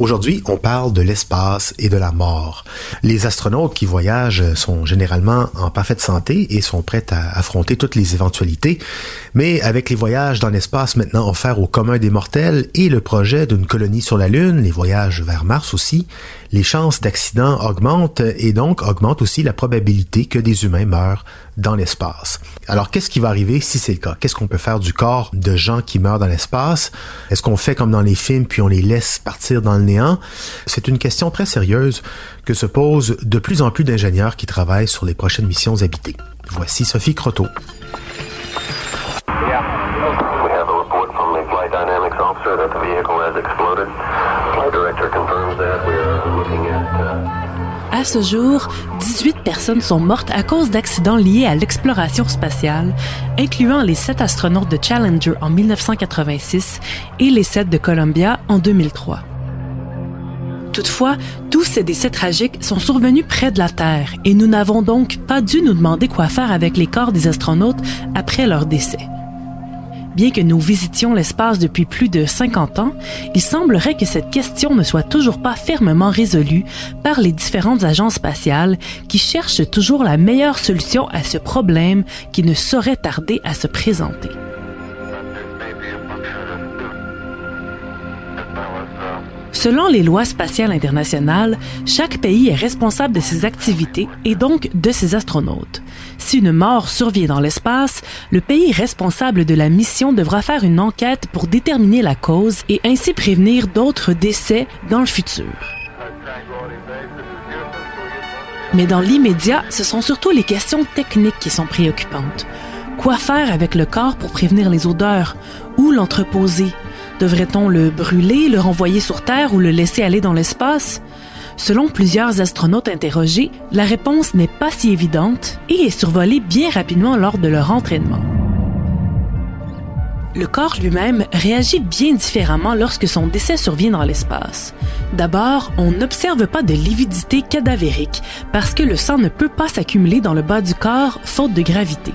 Aujourd'hui, on parle de l'espace et de la mort. Les astronautes qui voyagent sont généralement en parfaite santé et sont prêts à affronter toutes les éventualités, mais avec les voyages dans l'espace maintenant offerts au commun des mortels et le projet d'une colonie sur la Lune, les voyages vers Mars aussi, les chances d'accident augmentent et donc augmentent aussi la probabilité que des humains meurent dans l'espace. Alors qu'est-ce qui va arriver si c'est le cas? Qu'est-ce qu'on peut faire du corps de gens qui meurent dans l'espace? Est-ce qu'on fait comme dans les films puis on les laisse partir dans le néant C'est une question très sérieuse que se posent de plus en plus d'ingénieurs qui travaillent sur les prochaines missions habitées. Voici Sophie Croteau. À ce jour, 18 personnes sont mortes à cause d'accidents liés à l'exploration spatiale, incluant les 7 astronautes de Challenger en 1986 et les 7 de Columbia en 2003. Toutefois, tous ces décès tragiques sont survenus près de la Terre et nous n'avons donc pas dû nous demander quoi faire avec les corps des astronautes après leur décès. Bien que nous visitions l'espace depuis plus de 50 ans, il semblerait que cette question ne soit toujours pas fermement résolue par les différentes agences spatiales qui cherchent toujours la meilleure solution à ce problème qui ne saurait tarder à se présenter. Selon les lois spatiales internationales, chaque pays est responsable de ses activités et donc de ses astronautes. Si une mort survient dans l'espace, le pays responsable de la mission devra faire une enquête pour déterminer la cause et ainsi prévenir d'autres décès dans le futur. Mais dans l'immédiat, ce sont surtout les questions techniques qui sont préoccupantes. Quoi faire avec le corps pour prévenir les odeurs? Où l'entreposer? Devrait-on le brûler, le renvoyer sur Terre ou le laisser aller dans l'espace? Selon plusieurs astronautes interrogés, la réponse n'est pas si évidente et est survolée bien rapidement lors de leur entraînement. Le corps lui-même réagit bien différemment lorsque son décès survient dans l'espace. D'abord, on n'observe pas de lividité cadavérique parce que le sang ne peut pas s'accumuler dans le bas du corps faute de gravité.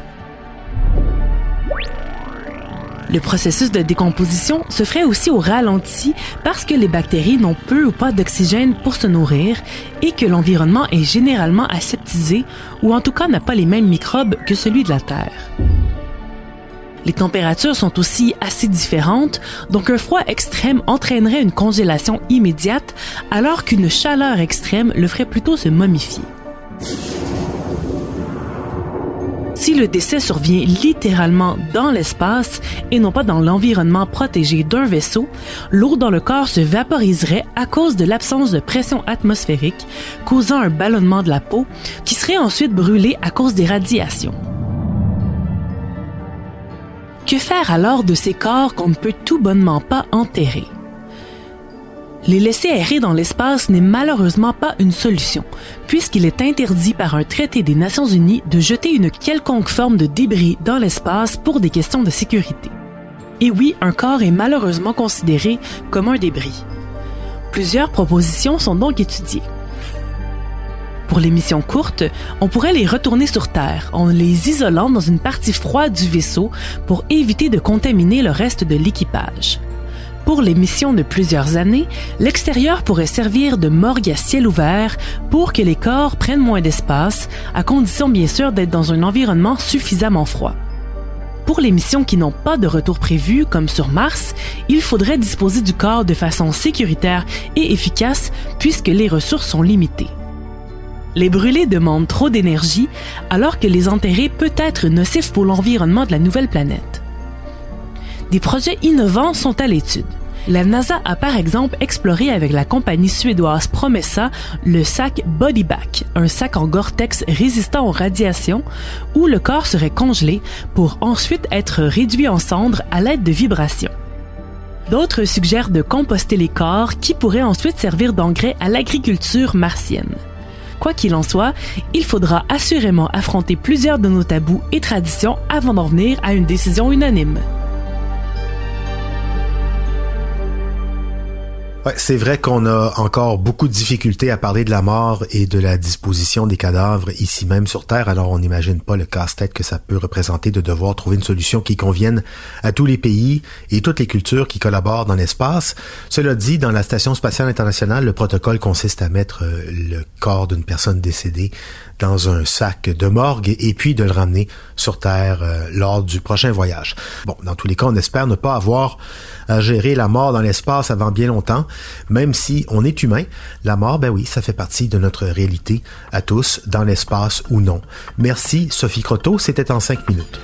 Le processus de décomposition se ferait aussi au ralenti parce que les bactéries n'ont peu ou pas d'oxygène pour se nourrir et que l'environnement est généralement aseptisé ou en tout cas n'a pas les mêmes microbes que celui de la Terre. Les températures sont aussi assez différentes, donc un froid extrême entraînerait une congélation immédiate alors qu'une chaleur extrême le ferait plutôt se momifier. Si le décès survient littéralement dans l'espace et non pas dans l'environnement protégé d'un vaisseau, l'eau dans le corps se vaporiserait à cause de l'absence de pression atmosphérique, causant un ballonnement de la peau qui serait ensuite brûlé à cause des radiations. Que faire alors de ces corps qu'on ne peut tout bonnement pas enterrer? Les laisser errer dans l'espace n'est malheureusement pas une solution, puisqu'il est interdit par un traité des Nations Unies de jeter une quelconque forme de débris dans l'espace pour des questions de sécurité. Et oui, un corps est malheureusement considéré comme un débris. Plusieurs propositions sont donc étudiées. Pour les missions courtes, on pourrait les retourner sur Terre en les isolant dans une partie froide du vaisseau pour éviter de contaminer le reste de l'équipage. Pour les missions de plusieurs années, l'extérieur pourrait servir de morgue à ciel ouvert pour que les corps prennent moins d'espace, à condition bien sûr d'être dans un environnement suffisamment froid. Pour les missions qui n'ont pas de retour prévu, comme sur Mars, il faudrait disposer du corps de façon sécuritaire et efficace puisque les ressources sont limitées. Les brûler demandent trop d'énergie, alors que les enterrer peut être nocif pour l'environnement de la nouvelle planète. Des projets innovants sont à l'étude. La NASA a par exemple exploré avec la compagnie suédoise Promessa le sac Bodyback, un sac en Gore-Tex résistant aux radiations où le corps serait congelé pour ensuite être réduit en cendres à l'aide de vibrations. D'autres suggèrent de composter les corps qui pourraient ensuite servir d'engrais à l'agriculture martienne. Quoi qu'il en soit, il faudra assurément affronter plusieurs de nos tabous et traditions avant d'en venir à une décision unanime. C'est vrai qu'on a encore beaucoup de difficultés à parler de la mort et de la disposition des cadavres ici même sur Terre, alors on n'imagine pas le casse-tête que ça peut représenter de devoir trouver une solution qui convienne à tous les pays et toutes les cultures qui collaborent dans l'espace. Cela dit, dans la Station spatiale internationale, le protocole consiste à mettre euh, le corps d'une personne décédée dans un sac de morgue et puis de le ramener sur Terre euh, lors du prochain voyage. Bon, dans tous les cas, on espère ne pas avoir à gérer la mort dans l'espace avant bien longtemps, même si on est humain. La mort, ben oui, ça fait partie de notre réalité à tous, dans l'espace ou non. Merci Sophie Croteau, c'était en cinq minutes.